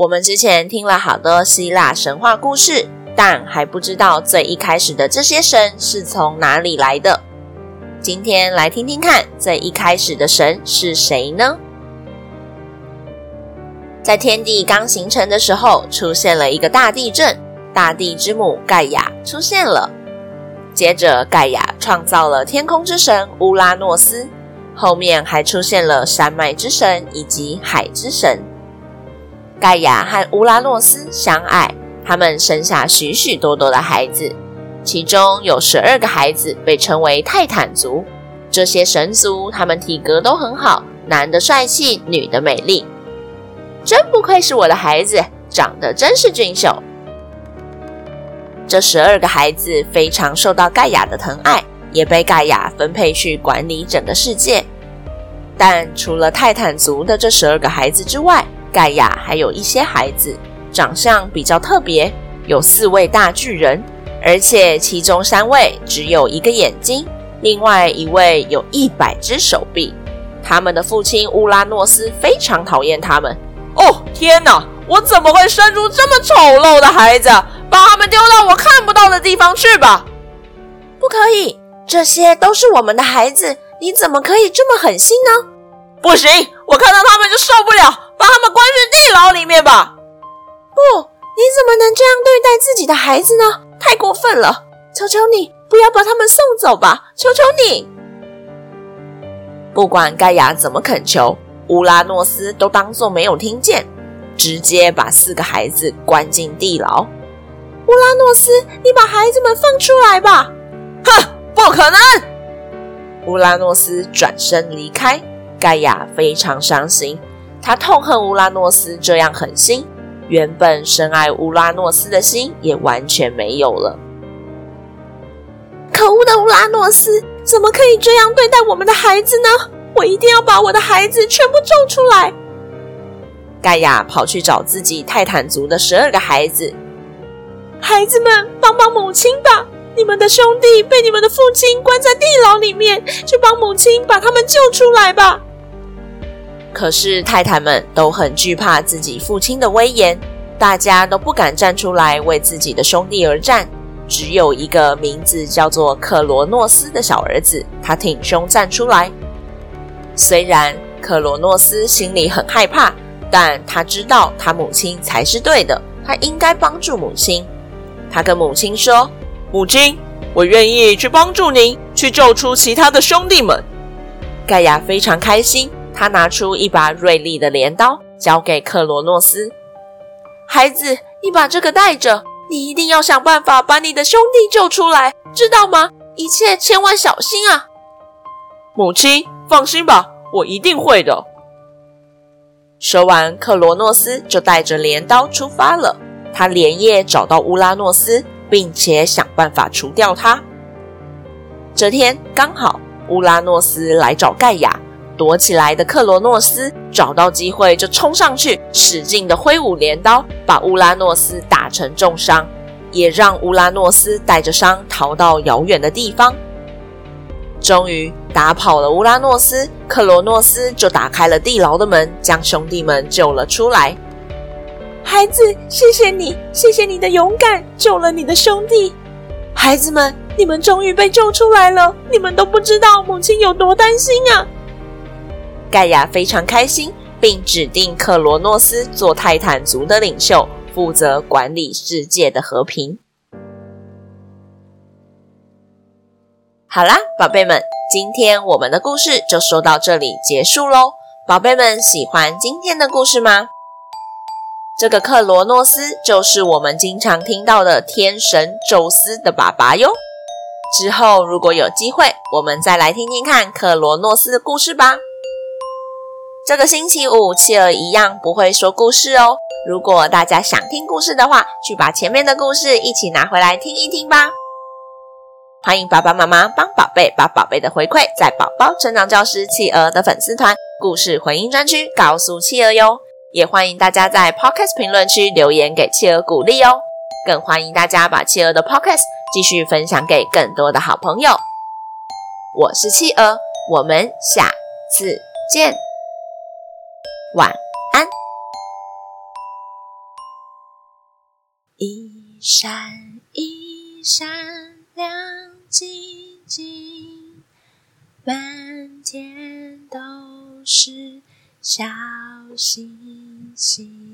我们之前听了好多希腊神话故事，但还不知道最一开始的这些神是从哪里来的。今天来听听看，最一开始的神是谁呢？在天地刚形成的时候，出现了一个大地震，大地之母盖亚出现了。接着，盖亚创造了天空之神乌拉诺斯，后面还出现了山脉之神以及海之神。盖亚和乌拉诺斯相爱，他们生下许许多多的孩子，其中有十二个孩子被称为泰坦族。这些神族，他们体格都很好，男的帅气，女的美丽。真不愧是我的孩子，长得真是俊秀。这十二个孩子非常受到盖亚的疼爱，也被盖亚分配去管理整个世界。但除了泰坦族的这十二个孩子之外，盖亚还有一些孩子长相比较特别，有四位大巨人，而且其中三位只有一个眼睛，另外一位有一百只手臂。他们的父亲乌拉诺斯非常讨厌他们。哦，天哪！我怎么会生出这么丑陋的孩子？把他们丢到我看不到的地方去吧！不可以，这些都是我们的孩子，你怎么可以这么狠心呢？不行，我看到他们就受不了，面吧！不，你怎么能这样对待自己的孩子呢？太过分了！求求你，不要把他们送走吧！求求你！不管盖亚怎么恳求，乌拉诺斯都当作没有听见，直接把四个孩子关进地牢。乌拉诺斯，你把孩子们放出来吧！哼，不可能！乌拉诺斯转身离开。盖亚非常伤心，他痛恨乌拉诺斯这样狠心，原本深爱乌拉诺斯的心也完全没有了。可恶的乌拉诺斯，怎么可以这样对待我们的孩子呢？我一定要把我的孩子全部救出来！盖亚跑去找自己泰坦族的十二个孩子。孩子们，帮帮母亲吧！你们的兄弟被你们的父亲关在地牢里面，去帮母亲把他们救出来吧！可是太太们都很惧怕自己父亲的威严，大家都不敢站出来为自己的兄弟而战。只有一个名字叫做克罗诺斯的小儿子，他挺胸站出来。虽然克罗诺斯心里很害怕，但他知道他母亲才是对的，他应该帮助母亲。他跟母亲说：“母亲，我愿意去帮助您，去救出其他的兄弟们。”盖亚非常开心，他拿出一把锐利的镰刀，交给克罗诺斯：“孩子，你把这个带着，你一定要想办法把你的兄弟救出来，知道吗？一切千万小心啊！”母亲，放心吧，我一定会的。说完，克罗诺斯就带着镰刀出发了。他连夜找到乌拉诺斯，并且想办法除掉他。这天刚好乌拉诺斯来找盖亚，躲起来的克罗诺斯找到机会就冲上去，使劲的挥舞镰刀，把乌拉诺斯打成重伤，也让乌拉诺斯带着伤逃到遥远的地方。终于打跑了乌拉诺斯，克罗诺斯就打开了地牢的门，将兄弟们救了出来。孩子，谢谢你，谢谢你的勇敢，救了你的兄弟。孩子们，你们终于被救出来了，你们都不知道母亲有多担心啊！盖亚非常开心，并指定克罗诺斯做泰坦族的领袖，负责管理世界的和平。好啦，宝贝们，今天我们的故事就说到这里结束喽。宝贝们，喜欢今天的故事吗？这个克罗诺斯就是我们经常听到的天神宙斯的爸爸哟。之后如果有机会，我们再来听听看克罗诺斯的故事吧。这个星期五，企鹅一样不会说故事哦。如果大家想听故事的话，去把前面的故事一起拿回来听一听吧。欢迎爸爸妈妈帮宝贝把宝贝的回馈在宝宝成长教室企鹅的粉丝团故事回应专区告诉企鹅哟。也欢迎大家在 Podcast 评论区留言给企鹅鼓励哦。更欢迎大家把企鹅的 Podcast 继续分享给更多的好朋友。我是企鹅，我们下次见。晚安。一闪一闪亮晶晶，满天都是小星星。